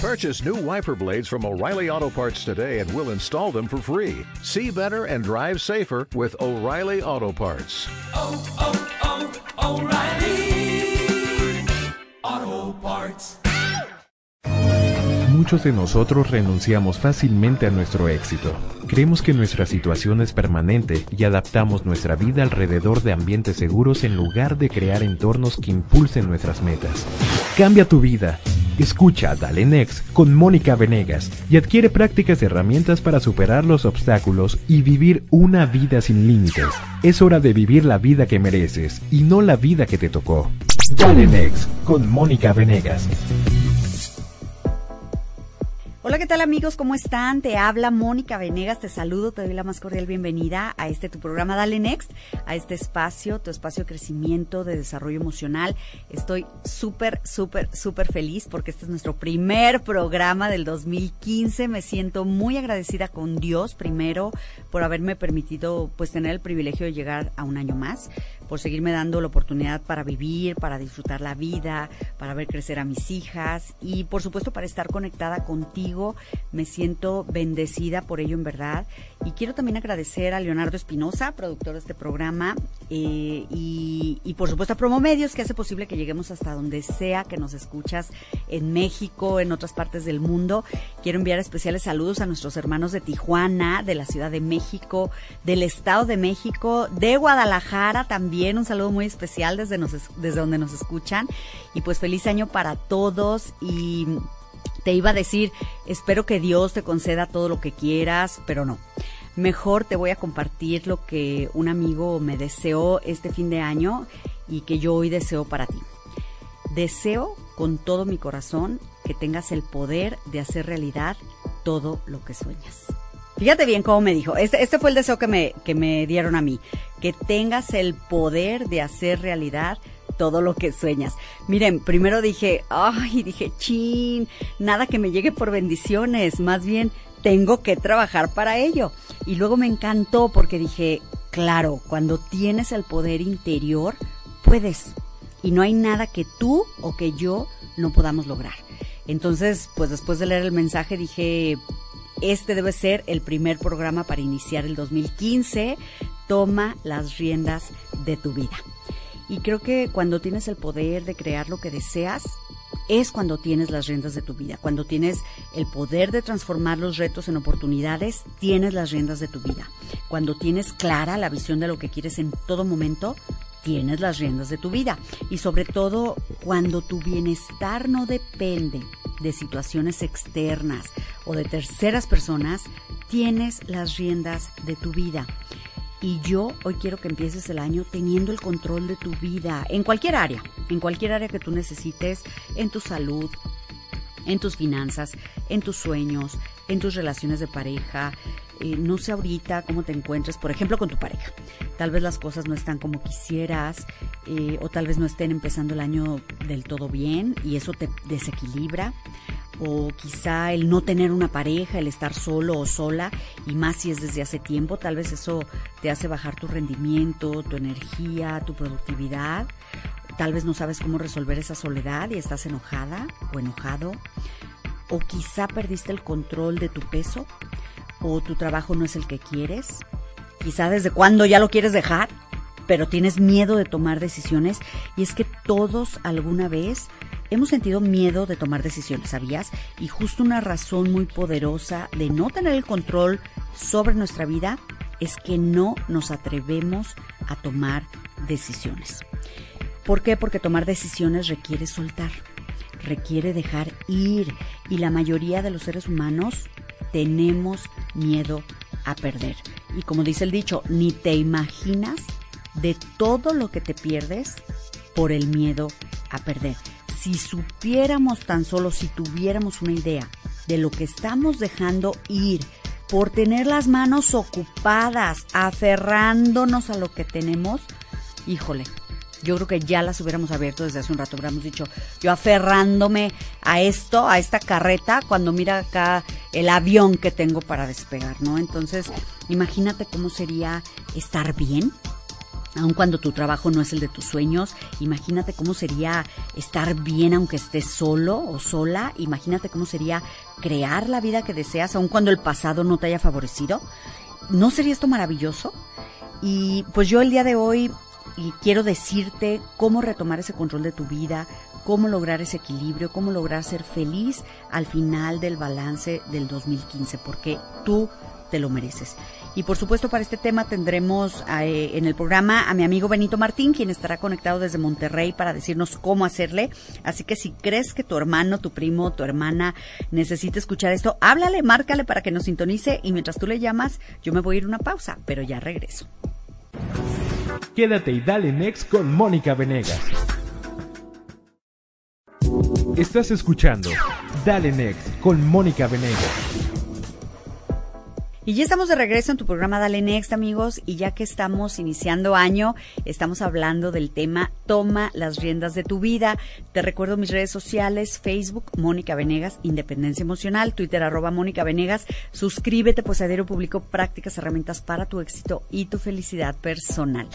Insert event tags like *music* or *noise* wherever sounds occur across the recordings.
Purchase new wiper blades from O'Reilly Auto Parts today and we'll install them for free. See better and drive safer with O'Reilly Auto Parts. Oh, oh, oh, O'Reilly Auto Parts. Muchos de nosotros renunciamos fácilmente a nuestro éxito. Creemos que nuestra situación es permanente y adaptamos nuestra vida alrededor de ambientes seguros en lugar de crear entornos que impulsen nuestras metas. Cambia tu vida. Escucha Dale Next con Mónica Venegas y adquiere prácticas y herramientas para superar los obstáculos y vivir una vida sin límites. Es hora de vivir la vida que mereces y no la vida que te tocó. Dale Next con Mónica Venegas. Hola, ¿qué tal amigos? ¿Cómo están? Te habla Mónica Venegas, te saludo, te doy la más cordial bienvenida a este tu programa Dale Next, a este espacio, tu espacio de crecimiento, de desarrollo emocional. Estoy súper, súper, súper feliz porque este es nuestro primer programa del 2015. Me siento muy agradecida con Dios primero por haberme permitido pues tener el privilegio de llegar a un año más, por seguirme dando la oportunidad para vivir, para disfrutar la vida, para ver crecer a mis hijas y por supuesto para estar conectada contigo me siento bendecida por ello en verdad. Y quiero también agradecer a Leonardo Espinosa, productor de este programa, eh, y, y, por supuesto a Promomedios, que hace posible que lleguemos hasta donde sea que nos escuchas en México, en otras partes del mundo. Quiero enviar especiales saludos a nuestros hermanos de Tijuana, de la Ciudad de México, del Estado de México, de Guadalajara también. Un saludo muy especial desde, desde donde nos escuchan. Y pues feliz año para todos y te iba a decir, espero que Dios te conceda todo lo que quieras, pero no. Mejor te voy a compartir lo que un amigo me deseó este fin de año y que yo hoy deseo para ti. Deseo con todo mi corazón que tengas el poder de hacer realidad todo lo que sueñas. Fíjate bien cómo me dijo. Este, este fue el deseo que me, que me dieron a mí. Que tengas el poder de hacer realidad todo lo que sueñas. Miren, primero dije, ay, dije, chin, nada que me llegue por bendiciones, más bien tengo que trabajar para ello. Y luego me encantó porque dije, claro, cuando tienes el poder interior, puedes. Y no hay nada que tú o que yo no podamos lograr. Entonces, pues después de leer el mensaje dije, este debe ser el primer programa para iniciar el 2015. Toma las riendas de tu vida. Y creo que cuando tienes el poder de crear lo que deseas, es cuando tienes las riendas de tu vida. Cuando tienes el poder de transformar los retos en oportunidades, tienes las riendas de tu vida. Cuando tienes clara la visión de lo que quieres en todo momento, tienes las riendas de tu vida. Y sobre todo, cuando tu bienestar no depende de situaciones externas o de terceras personas, tienes las riendas de tu vida. Y yo hoy quiero que empieces el año teniendo el control de tu vida, en cualquier área, en cualquier área que tú necesites, en tu salud, en tus finanzas, en tus sueños, en tus relaciones de pareja. Eh, no sé ahorita cómo te encuentres, por ejemplo, con tu pareja. Tal vez las cosas no están como quisieras eh, o tal vez no estén empezando el año del todo bien y eso te desequilibra o quizá el no tener una pareja, el estar solo o sola, y más si es desde hace tiempo, tal vez eso te hace bajar tu rendimiento, tu energía, tu productividad. Tal vez no sabes cómo resolver esa soledad y estás enojada o enojado. O quizá perdiste el control de tu peso o tu trabajo no es el que quieres. Quizá desde cuándo ya lo quieres dejar, pero tienes miedo de tomar decisiones y es que todos alguna vez hemos sentido miedo de tomar decisiones, ¿sabías? Y justo una razón muy poderosa de no tener el control sobre nuestra vida es que no nos atrevemos a tomar decisiones. ¿Por qué? Porque tomar decisiones requiere soltar, requiere dejar ir y la mayoría de los seres humanos tenemos miedo a perder. Y como dice el dicho, ni te imaginas de todo lo que te pierdes por el miedo a perder si supiéramos tan solo, si tuviéramos una idea de lo que estamos dejando ir por tener las manos ocupadas, aferrándonos a lo que tenemos, híjole, yo creo que ya las hubiéramos abierto desde hace un rato, hubiéramos dicho, yo aferrándome a esto, a esta carreta, cuando mira acá el avión que tengo para despegar, ¿no? Entonces, imagínate cómo sería estar bien, Aun cuando tu trabajo no es el de tus sueños, imagínate cómo sería estar bien aunque estés solo o sola. Imagínate cómo sería crear la vida que deseas aun cuando el pasado no te haya favorecido. ¿No sería esto maravilloso? Y pues yo el día de hoy quiero decirte cómo retomar ese control de tu vida, cómo lograr ese equilibrio, cómo lograr ser feliz al final del balance del 2015, porque tú te lo mereces. Y por supuesto para este tema tendremos eh, en el programa a mi amigo Benito Martín, quien estará conectado desde Monterrey para decirnos cómo hacerle. Así que si crees que tu hermano, tu primo, tu hermana necesita escuchar esto, háblale, márcale para que nos sintonice y mientras tú le llamas, yo me voy a ir una pausa, pero ya regreso. Quédate y dale next con Mónica Venegas. Estás escuchando Dale Next con Mónica Venegas. Y ya estamos de regreso en tu programa Dale Next, amigos, y ya que estamos iniciando año, estamos hablando del tema Toma las riendas de tu vida. Te recuerdo mis redes sociales, Facebook, Mónica Venegas, Independencia Emocional, Twitter, arroba Mónica Venegas. Suscríbete, pues a prácticas, herramientas para tu éxito y tu felicidad personal.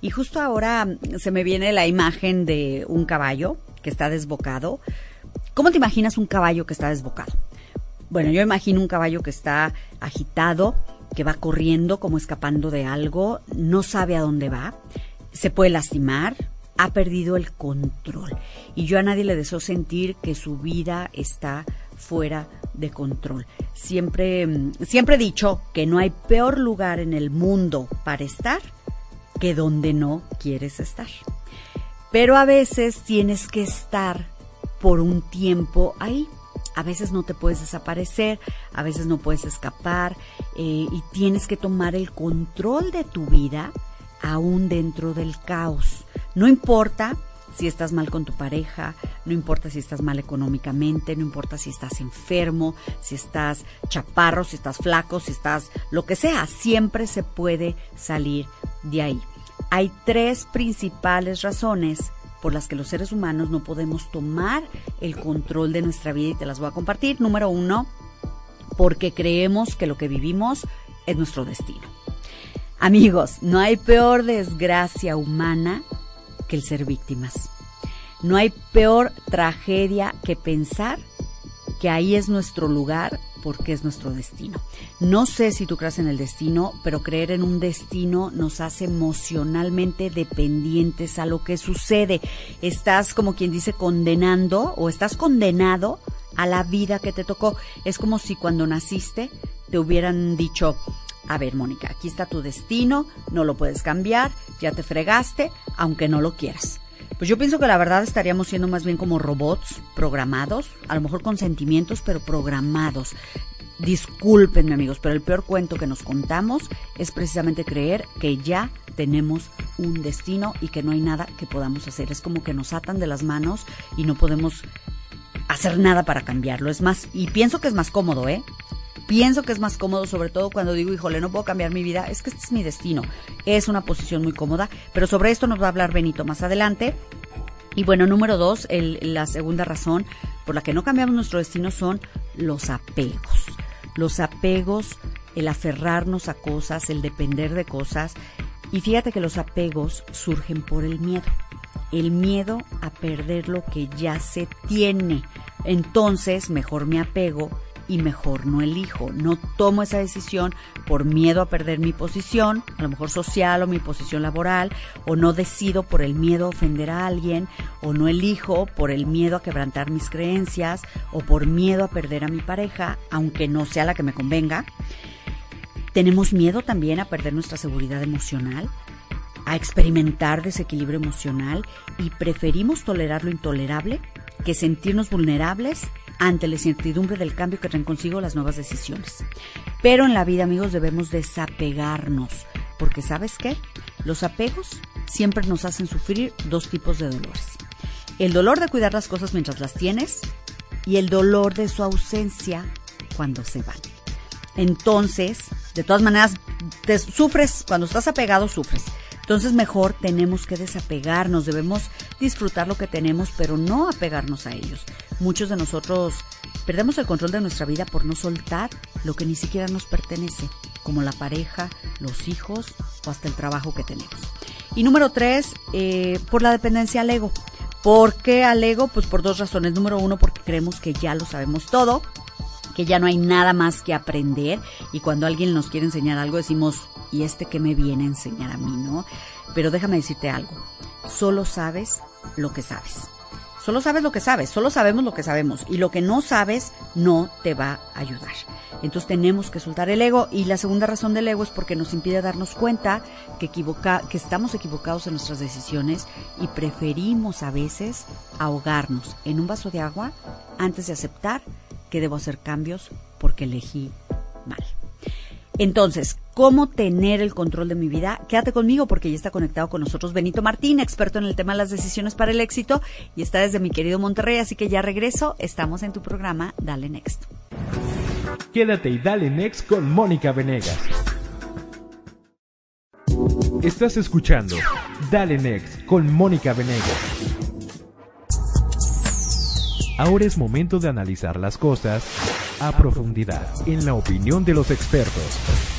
Y justo ahora mm, se me viene la imagen de un caballo que está desbocado. ¿Cómo te imaginas un caballo que está desbocado? Bueno, yo imagino un caballo que está agitado, que va corriendo como escapando de algo, no sabe a dónde va, se puede lastimar, ha perdido el control. Y yo a nadie le deseo sentir que su vida está fuera de control. Siempre, mm, siempre he dicho que no hay peor lugar en el mundo para estar que donde no quieres estar. Pero a veces tienes que estar por un tiempo ahí a veces no te puedes desaparecer, a veces no puedes escapar eh, y tienes que tomar el control de tu vida aún dentro del caos. No importa si estás mal con tu pareja, no importa si estás mal económicamente, no importa si estás enfermo, si estás chaparro, si estás flaco, si estás lo que sea, siempre se puede salir de ahí. Hay tres principales razones por las que los seres humanos no podemos tomar el control de nuestra vida y te las voy a compartir. Número uno, porque creemos que lo que vivimos es nuestro destino. Amigos, no hay peor desgracia humana que el ser víctimas. No hay peor tragedia que pensar que ahí es nuestro lugar porque es nuestro destino. No sé si tú crees en el destino, pero creer en un destino nos hace emocionalmente dependientes a lo que sucede. Estás como quien dice condenando o estás condenado a la vida que te tocó. Es como si cuando naciste te hubieran dicho, a ver, Mónica, aquí está tu destino, no lo puedes cambiar, ya te fregaste, aunque no lo quieras. Pues yo pienso que la verdad estaríamos siendo más bien como robots programados, a lo mejor con sentimientos, pero programados. Discúlpenme amigos, pero el peor cuento que nos contamos es precisamente creer que ya tenemos un destino y que no hay nada que podamos hacer. Es como que nos atan de las manos y no podemos hacer nada para cambiarlo. Es más, y pienso que es más cómodo, ¿eh? Pienso que es más cómodo, sobre todo cuando digo, híjole, no puedo cambiar mi vida, es que este es mi destino. Es una posición muy cómoda, pero sobre esto nos va a hablar Benito más adelante. Y bueno, número dos, la segunda razón por la que no cambiamos nuestro destino son los apegos. Los apegos, el aferrarnos a cosas, el depender de cosas. Y fíjate que los apegos surgen por el miedo. El miedo a perder lo que ya se tiene. Entonces, mejor me apego y mejor no elijo. No tomo esa decisión por miedo a perder mi posición, a lo mejor social o mi posición laboral, o no decido por el miedo a ofender a alguien, o no elijo por el miedo a quebrantar mis creencias, o por miedo a perder a mi pareja, aunque no sea la que me convenga. Tenemos miedo también a perder nuestra seguridad emocional, a experimentar desequilibrio emocional y preferimos tolerar lo intolerable que sentirnos vulnerables ante la incertidumbre del cambio que traen consigo las nuevas decisiones. Pero en la vida, amigos, debemos desapegarnos, porque ¿sabes qué? Los apegos siempre nos hacen sufrir dos tipos de dolores. El dolor de cuidar las cosas mientras las tienes y el dolor de su ausencia cuando se van. Entonces, de todas maneras, te sufres, cuando estás apegado, sufres. Entonces mejor tenemos que desapegarnos, debemos disfrutar lo que tenemos, pero no apegarnos a ellos. Muchos de nosotros perdemos el control de nuestra vida por no soltar lo que ni siquiera nos pertenece, como la pareja, los hijos o hasta el trabajo que tenemos. Y número tres, eh, por la dependencia al ego. ¿Por qué al ego? Pues por dos razones. Número uno, porque creemos que ya lo sabemos todo, que ya no hay nada más que aprender. Y cuando alguien nos quiere enseñar algo, decimos, ¿y este qué me viene a enseñar a mí, no? Pero déjame decirte algo. Solo sabes lo que sabes. Solo sabes lo que sabes, solo sabemos lo que sabemos y lo que no sabes no te va a ayudar. Entonces tenemos que soltar el ego y la segunda razón del ego es porque nos impide darnos cuenta que, equivoca, que estamos equivocados en nuestras decisiones y preferimos a veces ahogarnos en un vaso de agua antes de aceptar que debo hacer cambios porque elegí. Entonces, ¿cómo tener el control de mi vida? Quédate conmigo porque ya está conectado con nosotros Benito Martín, experto en el tema de las decisiones para el éxito, y está desde mi querido Monterrey, así que ya regreso. Estamos en tu programa Dale Next. Quédate y dale next con Mónica Venegas. Estás escuchando Dale Next con Mónica Venegas. Ahora es momento de analizar las cosas a profundidad, en la opinión de los expertos.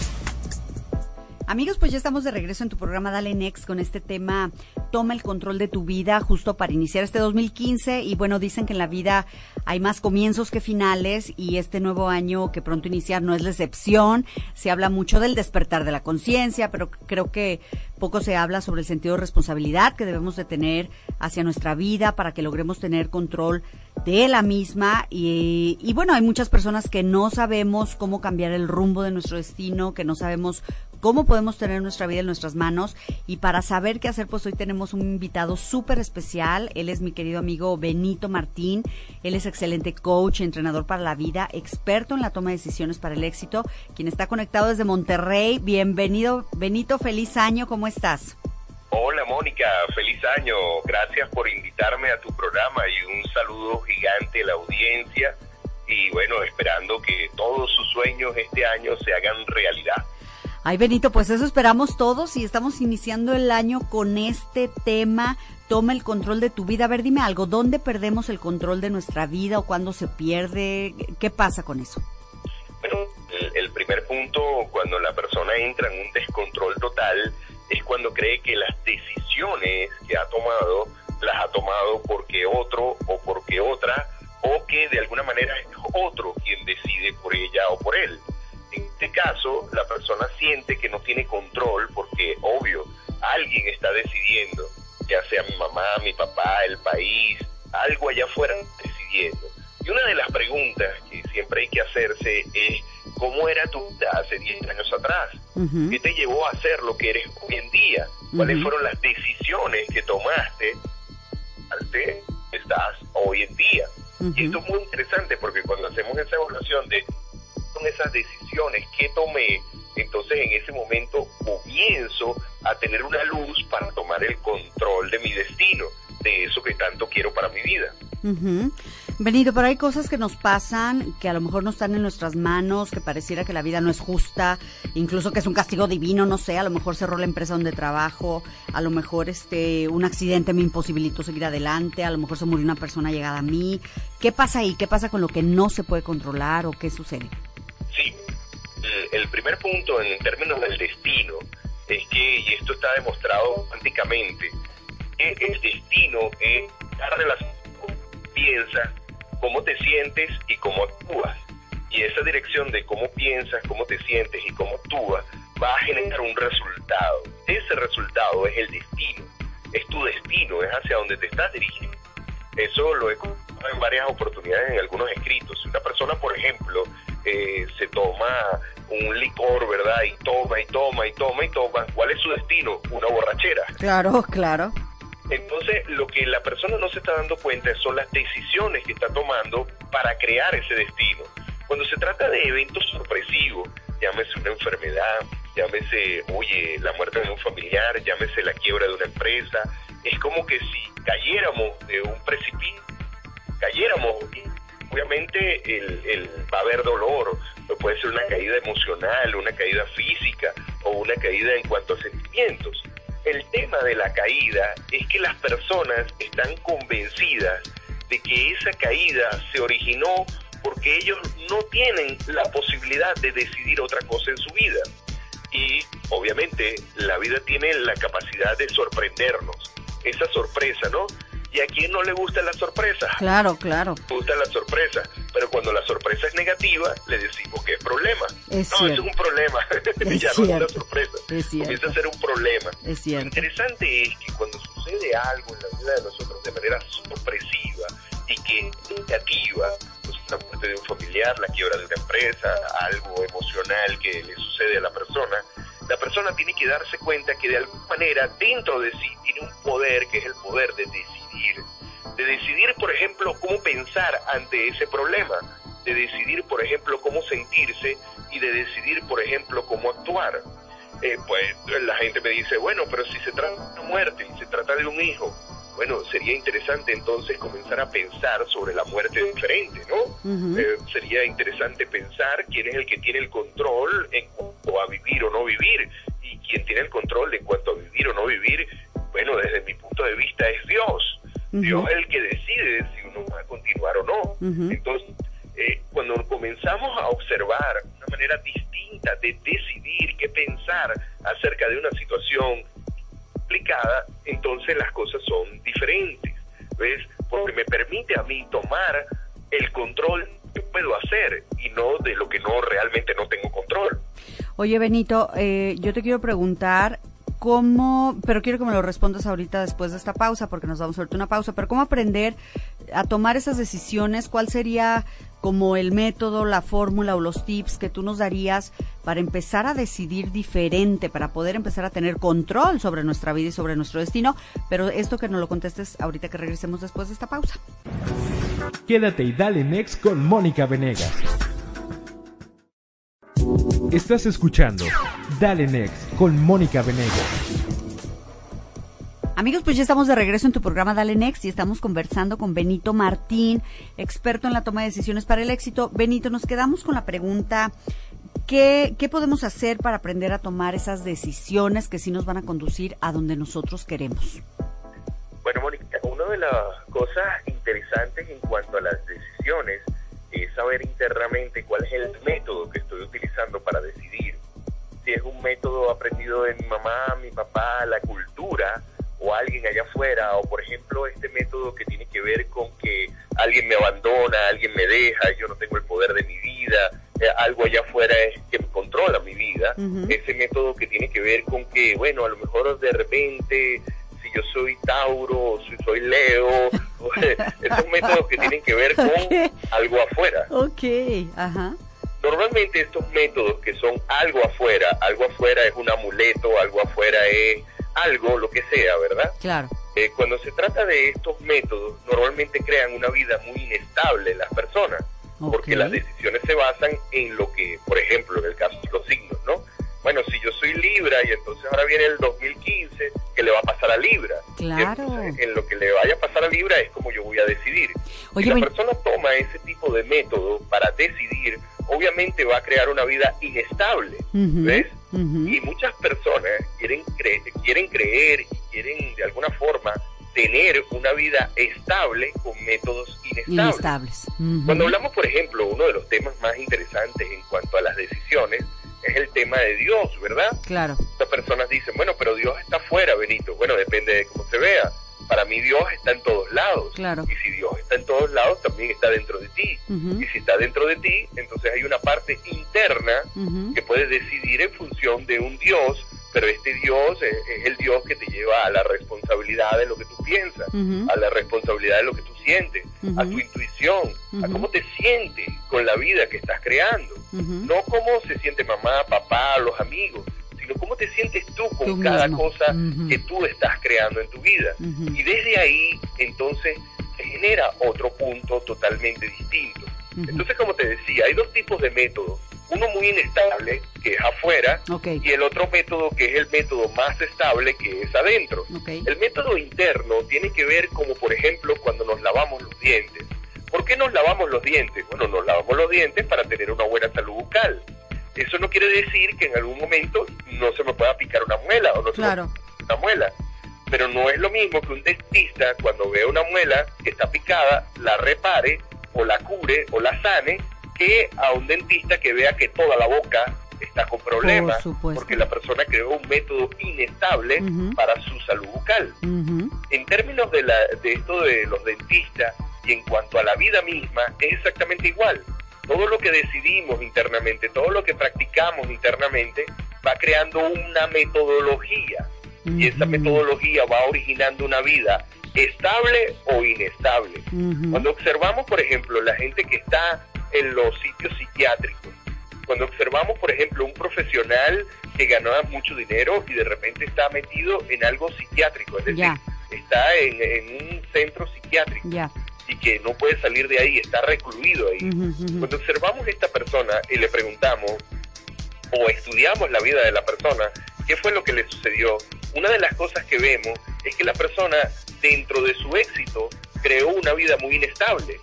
Amigos, pues ya estamos de regreso en tu programa Dale Next con este tema Toma el control de tu vida justo para iniciar este 2015 y bueno, dicen que en la vida hay más comienzos que finales y este nuevo año que pronto iniciar no es la excepción. Se habla mucho del despertar de la conciencia, pero creo que poco se habla sobre el sentido de responsabilidad que debemos de tener hacia nuestra vida para que logremos tener control de la misma y, y, bueno, hay muchas personas que no sabemos cómo cambiar el rumbo de nuestro destino, que no sabemos cómo podemos tener nuestra vida en nuestras manos y para saber qué hacer, pues hoy tenemos un invitado súper especial. Él es mi querido amigo Benito Martín. Él es excelente coach, entrenador para la vida, experto en la toma de decisiones para el éxito, quien está conectado desde Monterrey. Bienvenido, Benito, feliz año, ¿cómo estás? Hola Mónica, feliz año. Gracias por invitarme a tu programa y un saludo gigante a la audiencia. Y bueno, esperando que todos sus sueños este año se hagan realidad. Ay, Benito, pues eso esperamos todos y estamos iniciando el año con este tema. Toma el control de tu vida. A ver, dime algo, ¿dónde perdemos el control de nuestra vida o cuándo se pierde? ¿Qué pasa con eso? Bueno, el, el primer punto, cuando la persona entra en un descontrol total, es cuando cree que las decisiones que ha tomado las ha tomado porque otro o porque otra o que de alguna manera es otro quien decide por ella o por él. En este caso, la persona siente que no tiene control porque, obvio, alguien está decidiendo, ya sea mi mamá, mi papá, el país, algo allá afuera decidiendo. Y una de las preguntas que siempre hay que hacerse es, ¿cómo era tu vida hace 10 años atrás? Uh -huh. ¿Qué te llevó a ser lo que eres hoy en día? ¿Cuáles uh -huh. fueron las decisiones que tomaste al que estás hoy en día? Uh -huh. Y esto es muy Uh. Benito, pero hay cosas que nos pasan que a lo mejor no están en nuestras manos, que pareciera que la vida no es justa, incluso que es un castigo divino, no sé, a lo mejor cerró la empresa donde trabajo, a lo mejor este un accidente me imposibilitó seguir adelante, a lo mejor se murió una persona llegada a mí. ¿Qué pasa ahí? ¿Qué pasa con lo que no se puede controlar o qué sucede? Sí, el primer punto en términos del destino es que, y esto está demostrado cuánticamente, que el destino es la relación piensas, cómo te sientes y cómo actúas. Y esa dirección de cómo piensas, cómo te sientes y cómo actúas va a generar un resultado. Ese resultado es el destino, es tu destino, es hacia donde te estás dirigiendo. Eso lo he contado en varias oportunidades en algunos escritos. Si una persona, por ejemplo, eh, se toma un licor, ¿verdad? Y toma y toma y toma y toma, ¿cuál es su destino? Una borrachera. Claro, claro. Entonces, lo que la persona no se está dando cuenta son las decisiones que está tomando para crear ese destino. Cuando se trata de eventos sorpresivos, llámese una enfermedad, llámese, oye, la muerte de un familiar, llámese la quiebra de una empresa, es como que si cayéramos de un precipicio, cayéramos, obviamente el, el, va a haber dolor, puede ser una caída emocional, una caída física o una caída en cuanto a sentimientos el tema de la caída es que las personas están convencidas de que esa caída se originó porque ellos no tienen la posibilidad de decidir otra cosa en su vida. Y obviamente la vida tiene la capacidad de sorprendernos. Esa sorpresa, ¿no? ¿Y a quién no le gusta la sorpresa? Claro, claro. Le gusta la sorpresa, pero cuando la sorpresa es negativa, le decimos que es problema. Es no, cierto. eso es un problema. *laughs* *laughs* Es ya no es una cierto. sorpresa. Es cierto. Comienza a ser un problema. Es cierto. Lo interesante es que cuando sucede algo en la vida de nosotros de manera sorpresiva y que es negativa, pues la muerte de un familiar, la quiebra de una empresa, algo emocional que le sucede a la persona, la persona tiene que darse cuenta que de alguna manera dentro de sí tiene un poder que es el poder de decidir. De decidir, por ejemplo, cómo pensar ante ese problema, de decidir, por ejemplo, cómo sentirse y de decidir, por ejemplo, cómo actuar. Eh, pues la gente me dice, bueno, pero si se trata de una muerte, si se trata de un hijo, bueno, sería interesante entonces comenzar a pensar sobre la muerte diferente, ¿no? Eh, sería interesante pensar quién es el que tiene el control en cuanto a vivir o no vivir y quién tiene el control de cuanto a vivir o no vivir, bueno, desde mi punto de vista es Dios. Dios es el que decide si uno va a continuar o no. Entonces, eh, cuando comenzamos a observar una manera distinta de decidir qué pensar acerca de una situación complicada, entonces las cosas son diferentes, ¿ves? Porque me permite a mí tomar el control que puedo hacer y no de lo que no realmente no tengo control. Oye, Benito, eh, yo te quiero preguntar cómo, pero quiero que me lo respondas ahorita después de esta pausa, porque nos vamos a hacer una pausa, pero cómo aprender a tomar esas decisiones, cuál sería como el método, la fórmula o los tips que tú nos darías para empezar a decidir diferente, para poder empezar a tener control sobre nuestra vida y sobre nuestro destino, pero esto que nos lo contestes ahorita que regresemos después de esta pausa. Quédate y dale next con Mónica Venegas. Estás escuchando Dale Next con Mónica Venegas. Amigos, pues ya estamos de regreso en tu programa Dale Next y estamos conversando con Benito Martín, experto en la toma de decisiones para el éxito. Benito, nos quedamos con la pregunta, ¿qué, qué podemos hacer para aprender a tomar esas decisiones que sí nos van a conducir a donde nosotros queremos? Bueno, Mónica, una de las cosas interesantes en cuanto a las decisiones es saber internamente cuál es el método que estoy utilizando para decidir. Si es un método aprendido de mi mamá, mi papá, la cultura o alguien allá afuera, o por ejemplo este método que tiene que ver con que alguien me abandona, alguien me deja, yo no tengo el poder de mi vida, eh, algo allá afuera es que me controla mi vida, Ujú. ese método que tiene que ver con que, bueno, a lo mejor de repente yo soy Tauro o si soy Leo, *laughs* esos métodos que tienen que ver con algo afuera. Ok, ajá. Normalmente estos métodos que son algo afuera, algo afuera es un amuleto, algo afuera es algo, lo que sea, ¿verdad? Claro. Eh, cuando se trata de estos métodos, normalmente crean una vida muy inestable en las personas, porque las decisiones se basan en lo que, por ejemplo, en el caso de los signos, ¿no? Bueno, si yo soy Libra y entonces ahora viene el 2015, ¿qué le va a pasar a Libra? Claro. Entonces, en lo que le vaya a pasar a Libra es como yo voy a decidir. Oye, si la persona toma ese tipo de método para decidir, obviamente va a crear una vida inestable, ¿ves? Y muchas personas quieren, cre- quieren creer y quieren de alguna forma tener una vida estable con métodos inestables. Inestables. Cuando hablamos, por ejemplo, uno de los temas más interesantes en cuanto a las decisiones es el tema de Dios, ¿verdad? Claro. Muchas personas dicen, bueno, pero Dios está fuera, Benito. Bueno, depende de cómo se vea. Para mí Dios está en todos lados. Claro. Y si Dios está en todos lados, también está dentro de ti. Ujú. Y si está dentro de ti, entonces hay una parte interna que puedes decidir en función de un Dios, pero este Dios es, es el Dios que te lleva a la responsabilidad de lo que tú piensas, a la responsabilidad de lo que tú sientes, a tu intuición, a cómo te sientes con la vida que estás creando. No cómo se siente mamá, papá, los amigos, sino cómo te sientes tú con Tú cada mismo. cosa que tú estás creando en tu vida. Y desde ahí, entonces, se genera otro punto totalmente distinto. Entonces, como te decía, hay dos tipos de métodos. Uno muy inestable, que es afuera, y el otro método que es el método más estable, que es adentro. El método interno tiene que ver como, por ejemplo, cuando nos lavamos los dientes. ¿Por qué nos lavamos los dientes? Bueno, nos lavamos los dientes para tener una buena salud bucal. Eso no quiere decir que en algún momento no se me pueda picar una muela o no se me Claro. una muela. Pero no es lo mismo que un dentista cuando ve una muela que está picada, la repare o la cure o la sane, que a un dentista que vea que toda la boca está con problemas, Por porque la persona creó un método inestable para su salud bucal. En términos de, la, de esto de los dentistas y en cuanto a la vida misma, es exactamente igual. Todo lo que decidimos internamente, todo lo que practicamos internamente, va creando una metodología. Y esa metodología va originando una vida estable o inestable. Cuando observamos, por ejemplo, la gente que está en los sitios psiquiátricos, cuando observamos, por ejemplo, un profesional que ganaba mucho dinero y de repente está metido en algo psiquiátrico, es decir, está en, en un centro psiquiátrico. Y que no puede salir de ahí, está recluido ahí. Cuando observamos esta persona y le preguntamos o estudiamos la vida de la persona, ¿qué fue lo que le sucedió? Una de las cosas que vemos es que la persona, dentro de su éxito, creó una vida muy inestable.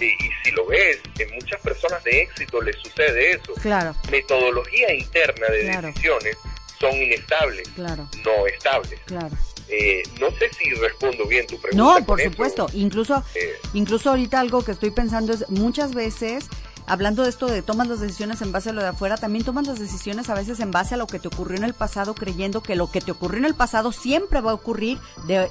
Y, y si lo ves, en muchas personas de éxito les sucede eso. Claro, Metodología interna de Claro. decisiones son inestables, claro, no estables. claro. Eh, no sé si respondo bien tu pregunta. No, por eso. supuesto. Incluso, Eh, incluso ahorita algo que estoy pensando es muchas veces, hablando de esto de tomas las decisiones en base a lo de afuera, también tomas las decisiones a veces en base a lo que te ocurrió en el pasado, creyendo que lo que te ocurrió en el pasado siempre va a ocurrir de,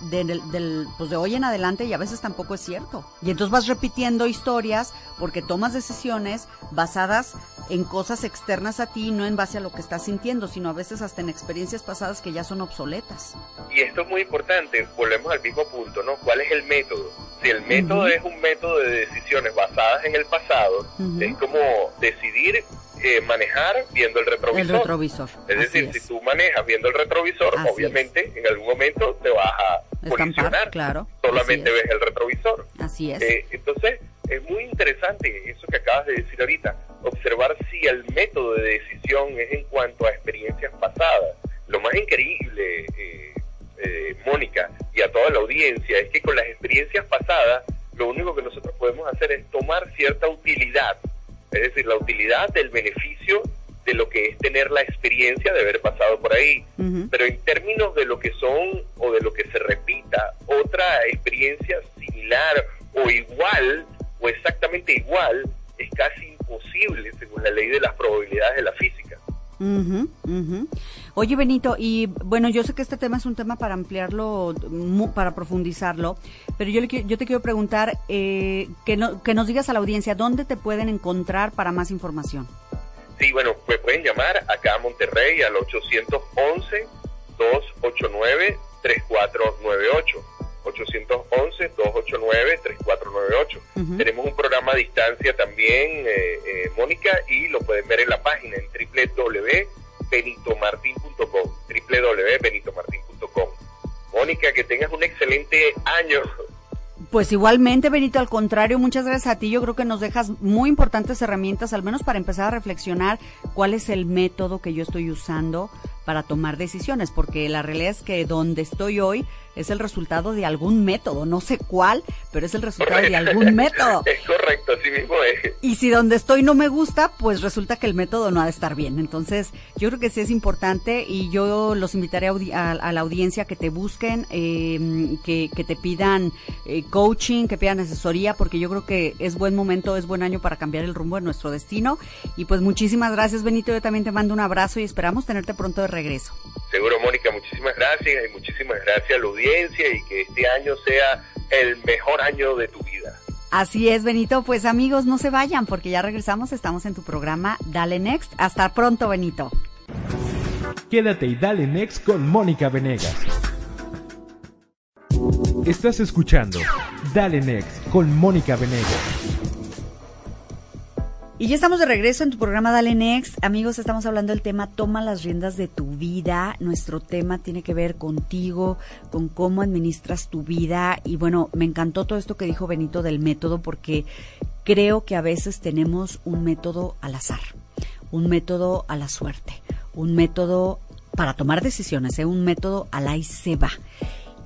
pues de hoy en adelante y a veces tampoco es cierto. Y entonces vas repitiendo historias porque tomas decisiones basadas en cosas externas a ti, no en base a lo que estás sintiendo, sino a veces hasta en experiencias pasadas que ya son obsoletas. Y esto es muy importante, volvemos al mismo punto, ¿no? ¿Cuál es el método? Si el método es un método de decisiones basadas en el pasado, es como decidir eh, manejar viendo el retrovisor. El retrovisor. Es así decir, es. si tú manejas viendo el retrovisor, Así obviamente en algún momento te vas a Estampar, claro. Solamente ves el retrovisor. Así es. Eh, entonces, es muy interesante eso que acabas de decir ahorita, observar si el método de decisión es en cuanto a experiencias pasadas. Lo más increíble, eh, eh, Mónica, y a toda la audiencia, es que con las experiencias pasadas, lo único que nosotros podemos hacer es tomar cierta utilidad, es decir, la utilidad del beneficio de lo que es tener la experiencia de haber pasado por ahí. Pero en términos de lo que son o de lo que se repita otra experiencia similar o igual o exactamente igual, es casi según la ley de las probabilidades de la física. Ujú, ujú. Oye, Benito, y bueno, yo sé que este tema es un tema para ampliarlo, para profundizarlo, pero yo, le, yo te quiero preguntar eh, que, no- que nos digas a la audiencia dónde te pueden encontrar para más información. Sí, bueno, me pueden llamar acá a Monterrey al 811-289-3498. 811-289-3498. Ujú. Tenemos un programa a distancia también, eh, eh, Mónica, y lo pueden ver en la página en www.benitomartin.com. www.benitomartin.com. Mónica, que tengas un excelente año. Pues igualmente, Benito, al contrario, muchas gracias a ti. Yo creo que nos dejas muy importantes herramientas, al menos para empezar a reflexionar cuál es el método que yo estoy usando para tomar decisiones, porque la realidad es que donde estoy hoy es el resultado de algún método, no sé cuál, pero es el resultado de algún *laughs* método. Es correcto, así mismo es. Y si donde estoy no me gusta, pues resulta que el método no ha de estar bien. Entonces, yo creo que sí es importante y yo los invitaré a, a- a la audiencia que te busquen, eh, que, que te pidan eh, coaching, que pidan asesoría, porque yo creo que es buen momento, es buen año para cambiar el rumbo de nuestro destino. Y pues muchísimas gracias, Benito. Yo también te mando un abrazo y esperamos tenerte pronto de regreso. Seguro, Mónica, muchísimas gracias y muchísimas gracias a la audiencia y que este año sea el mejor año de tu vida. Así es, Benito. Pues amigos, no se vayan porque ya regresamos. Estamos en tu programa Dale Next. Hasta pronto, Benito. Quédate y dale next con Mónica Venegas. Estás escuchando Dale Next con Mónica Venegas. Y ya estamos de regreso en tu programa Dale Next. Amigos, estamos hablando del tema Toma las riendas de tu vida. Nuestro tema tiene que ver contigo, con cómo administras tu vida. Y bueno, me encantó todo esto que dijo Benito del método porque creo que a veces tenemos un método al azar, un método a la suerte, un método para tomar decisiones, ¿eh? un método al ahí se va.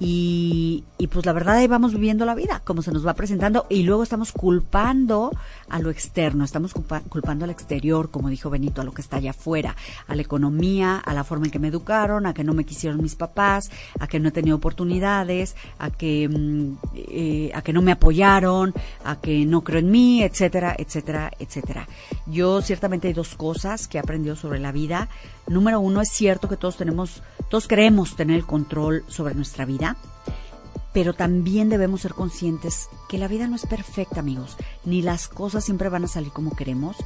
Y, y pues la verdad ahí vamos viviendo la vida, como se nos va presentando, y luego estamos culpando a lo externo, estamos culpa- culpando al exterior, como dijo Benito, a lo que está allá afuera, a la economía, a la forma en que me educaron, a que no me quisieron mis papás, a que no he tenido oportunidades, a que, mm, eh, a que no me apoyaron, a que no creo en mí, etcétera, etcétera, etcétera. Yo ciertamente hay dos cosas que he aprendido sobre la vida. Número uno, es cierto que todos tenemos, todos queremos tener el control sobre nuestra vida pero también debemos ser conscientes que la vida no es perfecta, amigos, ni las cosas siempre van a salir como queremos.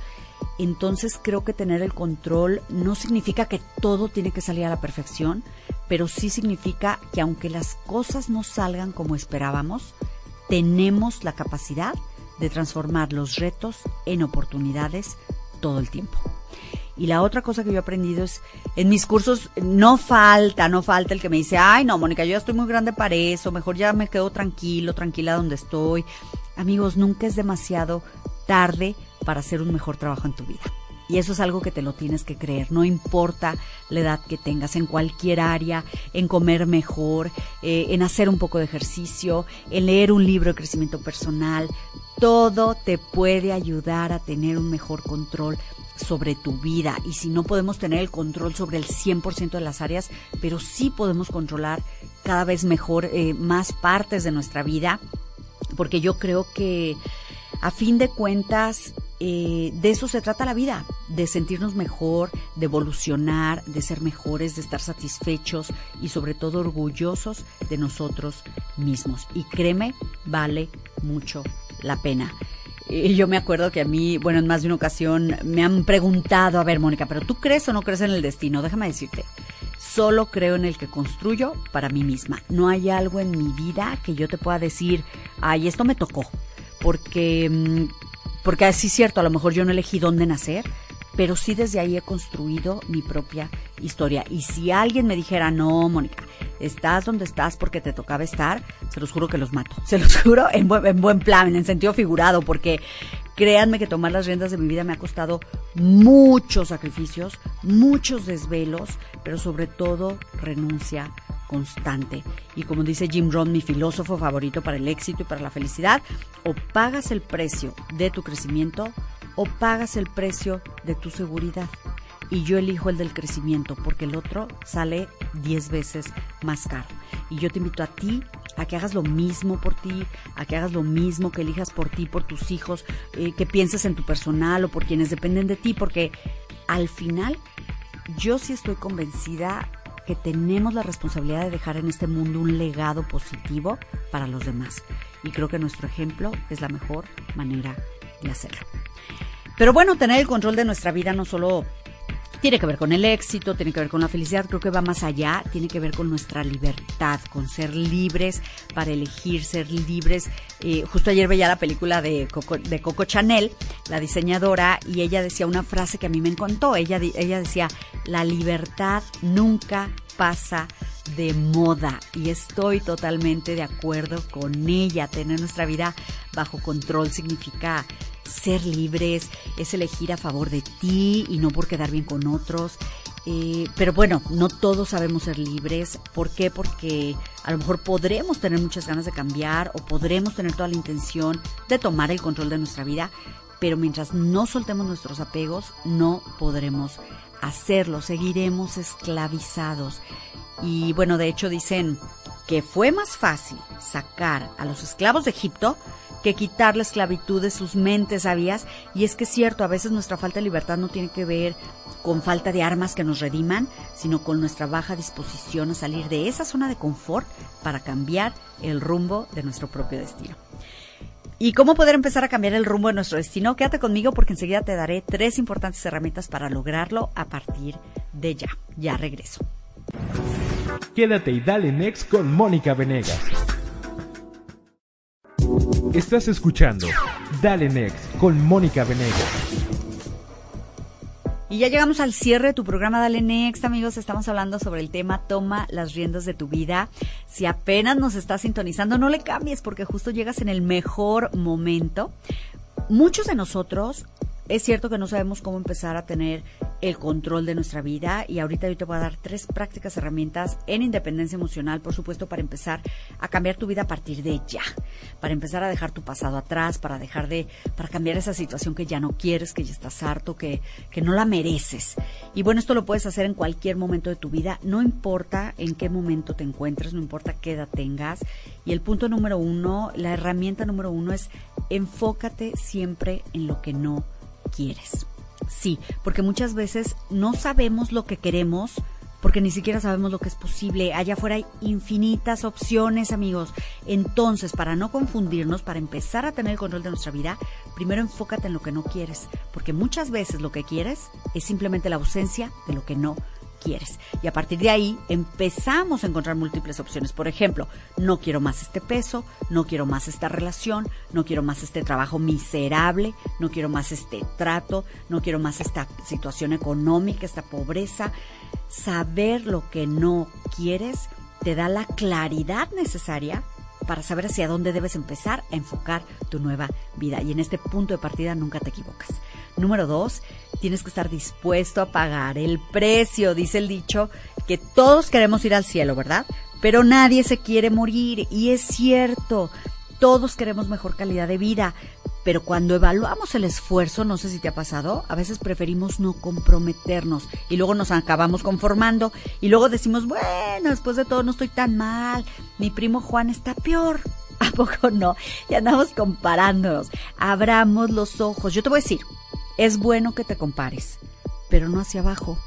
Entonces creo que tener el control no significa que todo tiene que salir a la perfección, pero sí significa que aunque las cosas no salgan como esperábamos, tenemos la capacidad de transformar los retos en oportunidades todo el tiempo. Y la otra cosa que yo he aprendido es, en mis cursos no falta, no falta el que me dice, ay no, Mónica, yo ya estoy muy grande para eso, mejor ya me quedo tranquilo, tranquila donde estoy. Amigos, nunca es demasiado tarde para hacer un mejor trabajo en tu vida. Y eso es algo que te lo tienes que creer, no importa la edad que tengas, en cualquier área, en comer mejor, eh, en hacer un poco de ejercicio, en leer un libro de crecimiento personal, todo te puede ayudar a tener un mejor control sobre tu vida y si no podemos tener el control sobre el 100% de las áreas, pero sí podemos controlar cada vez mejor eh, más partes de nuestra vida, porque yo creo que a fin de cuentas eh, de eso se trata la vida, de sentirnos mejor, de evolucionar, de ser mejores, de estar satisfechos y sobre todo orgullosos de nosotros mismos. Y créeme, vale mucho la pena. Y yo me acuerdo que a mí, bueno, en más de una ocasión me han preguntado, a ver, Mónica, pero ¿tú crees o no crees en el destino? Déjame decirte, solo creo en el que construyo para mí misma. No hay algo en mi vida que yo te pueda decir, ay, esto me tocó. Porque, mm, porque así es cierto, a lo mejor yo no elegí dónde nacer, pero sí desde ahí he construido mi propia historia. Y si alguien me dijera, no, Mónica, estás donde estás porque te tocaba estar, se los juro que los mato. *laughs* Se los juro en buen, en buen plan, en sentido figurado, porque créanme que tomar las riendas de mi vida me ha costado muchos sacrificios, muchos desvelos, pero sobre todo renuncia constante. Y como dice Jim Rohn, mi filósofo favorito para el éxito y para la felicidad, o pagas el precio de tu crecimiento o pagas el precio de tu seguridad. Y yo elijo el del crecimiento porque el otro sale 10 veces más caro. Y yo te invito a ti a que hagas lo mismo por ti, a que hagas lo mismo, que elijas por ti, por tus hijos, eh, que pienses en tu personal o por quienes dependen de ti, porque al final yo sí estoy convencida que tenemos la responsabilidad de dejar en este mundo un legado positivo para los demás. Y creo que nuestro ejemplo es la mejor manera de hacerlo. Pero bueno, tener el control de nuestra vida no solo tiene que ver con el éxito, tiene que ver con la felicidad, creo que va más allá, tiene que ver con nuestra libertad, con ser libres para elegir, ser libres. Eh, justo ayer veía la película de Coco, de Coco Chanel, la diseñadora, y ella decía una frase que a mí me encantó. Ella, decía, la libertad nunca pasa de moda y estoy totalmente de acuerdo con ella. Tener nuestra vida bajo control significa ser libres, es elegir a favor de ti y no por quedar bien con otros. Eh, pero bueno, no todos sabemos ser libres. ¿Por qué? Porque a lo mejor podremos tener muchas ganas de cambiar o podremos tener toda la intención de tomar el control de nuestra vida, pero mientras no soltemos nuestros apegos, no podremos hacerlo, seguiremos esclavizados. Y bueno, de hecho dicen que fue más fácil sacar a los esclavos de Egipto que quitar la esclavitud de sus mentes, ¿sabías? Y es que es cierto, a veces nuestra falta de libertad no tiene que ver con falta de armas que nos rediman, sino con nuestra baja disposición a salir de esa zona de confort para cambiar el rumbo de nuestro propio destino. ¿Y cómo poder empezar a cambiar el rumbo de nuestro destino? Quédate conmigo porque enseguida te daré tres importantes herramientas para lograrlo a partir de ya. Ya regreso. Quédate y dale next con Mónica Venegas. Estás escuchando Dale Next con Mónica Venegas. Y ya llegamos al cierre de tu programa Dale Next, amigos. Estamos hablando sobre el tema Toma las riendas de tu vida. Si apenas nos estás sintonizando, no le cambies porque justo llegas en el mejor momento. Muchos de nosotros es cierto que no sabemos cómo empezar a tener el control de nuestra vida y ahorita yo te voy a dar tres prácticas herramientas en independencia emocional, por supuesto, para empezar a cambiar tu vida a partir de ya, para empezar a dejar tu pasado atrás, para dejar de, para cambiar esa situación que ya no quieres, que ya estás harto, que, que no la mereces. Y bueno, esto lo puedes hacer en cualquier momento de tu vida, no importa en qué momento te encuentres, no importa qué edad tengas. Y el punto número uno, la herramienta número uno es enfócate siempre en lo que no quieres. Sí, porque muchas veces no sabemos lo que queremos porque ni siquiera sabemos lo que es posible. Allá afuera hay infinitas opciones, amigos. Entonces, para no confundirnos, para empezar a tener el control de nuestra vida, primero enfócate en lo que no quieres, porque muchas veces lo que quieres es simplemente la ausencia de lo que no quieres. Y a partir de ahí empezamos a encontrar múltiples opciones. Por ejemplo, no quiero más este peso, no quiero más esta relación, no quiero más este trabajo miserable, no quiero más este trato, no quiero más esta situación económica, esta pobreza. Saber lo que no quieres te da la claridad necesaria para saber hacia dónde debes empezar a enfocar tu nueva vida. Y en este punto de partida nunca te equivocas. Número dos, tienes que estar dispuesto a pagar el precio. Dice el dicho que todos queremos ir al cielo, ¿verdad? Pero nadie se quiere morir. Y es cierto, todos queremos mejor calidad de vida. Pero cuando evaluamos el esfuerzo, no sé si te ha pasado, a veces preferimos no comprometernos y luego nos acabamos conformando y luego decimos, bueno, después de todo no estoy tan mal, mi primo Juan está peor. *laughs* ¿A poco no? Y andamos comparándonos. Abramos los ojos. Yo te voy a decir, es bueno que te compares, pero no hacia abajo,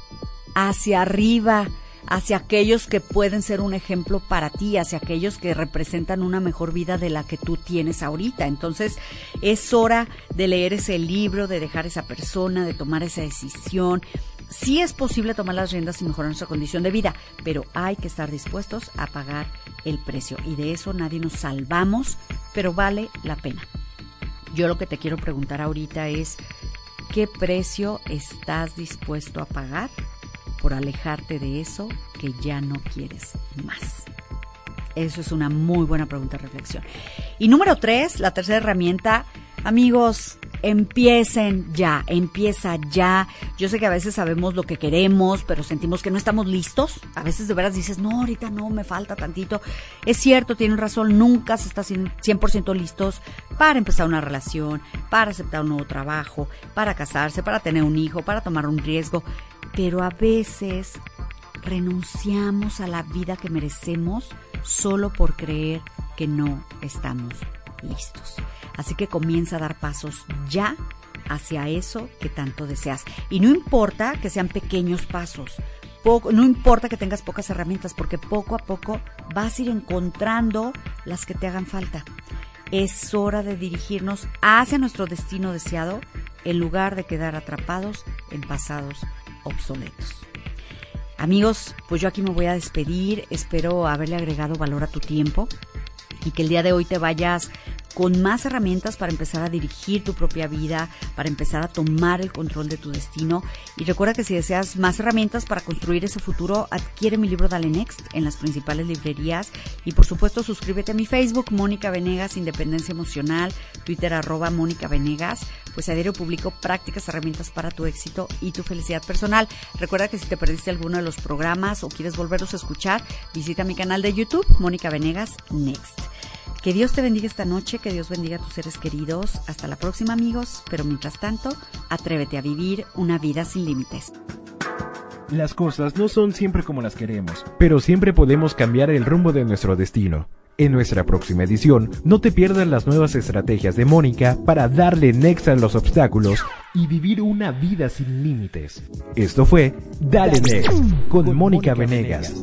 hacia arriba, hacia aquellos que pueden ser un ejemplo para ti, hacia aquellos que representan una mejor vida de la que tú tienes ahorita. Entonces es hora de leer ese libro, de dejar esa persona, de tomar esa decisión. Sí es posible tomar las riendas y mejorar nuestra condición de vida, pero hay que estar dispuestos a pagar el precio. Y de eso nadie nos salvamos, pero vale la pena. Yo lo que te quiero preguntar ahorita es, ¿Qué precio estás dispuesto a pagar por alejarte de eso que ya no quieres más? Eso es una muy buena pregunta de reflexión. Y número tres, la tercera herramienta, amigos, empiecen ya, empieza ya. Yo sé que a veces sabemos lo que queremos, pero sentimos que no estamos listos. A veces de veras dices, no, ahorita no, me falta tantito. Es cierto, tienen razón, nunca se está 100% listos para empezar una relación, para aceptar un nuevo trabajo, para casarse, para tener un hijo, para tomar un riesgo. Pero a veces renunciamos a la vida que merecemos solo por creer que no estamos listos. Así que comienza a dar pasos ya hacia eso que tanto deseas. Y no importa que sean pequeños pasos, no importa que tengas pocas herramientas, porque poco a poco vas a ir encontrando las que te hagan falta. Es hora de dirigirnos hacia nuestro destino deseado en lugar de quedar atrapados en pasados obsoletos. Amigos, pues yo aquí me voy a despedir. Espero haberle agregado valor a tu tiempo y que el día de hoy te vayas con más herramientas para empezar a dirigir tu propia vida, para empezar a tomar el control de tu destino. Y recuerda que si deseas más herramientas para construir ese futuro, adquiere mi libro Dale Next en las principales librerías. Y por supuesto, suscríbete a mi Facebook, Mónica Venegas, Independencia Emocional, Twitter arroba Mónica Venegas. Pues a diario publico prácticas, herramientas para tu éxito y tu felicidad personal. Recuerda que si te perdiste alguno de los programas o quieres volverlos a escuchar, visita mi canal de YouTube, Mónica Venegas Next. Que Dios te bendiga esta noche, que Dios bendiga a tus seres queridos. Hasta la próxima amigos, pero mientras tanto, atrévete a vivir una vida sin límites. Las cosas no son siempre como las queremos, pero siempre podemos cambiar el rumbo de nuestro destino. En nuestra próxima edición, no te pierdas las nuevas estrategias de Mónica para darle next a los obstáculos y vivir una vida sin límites. Esto fue Dale Next con Mónica Venegas.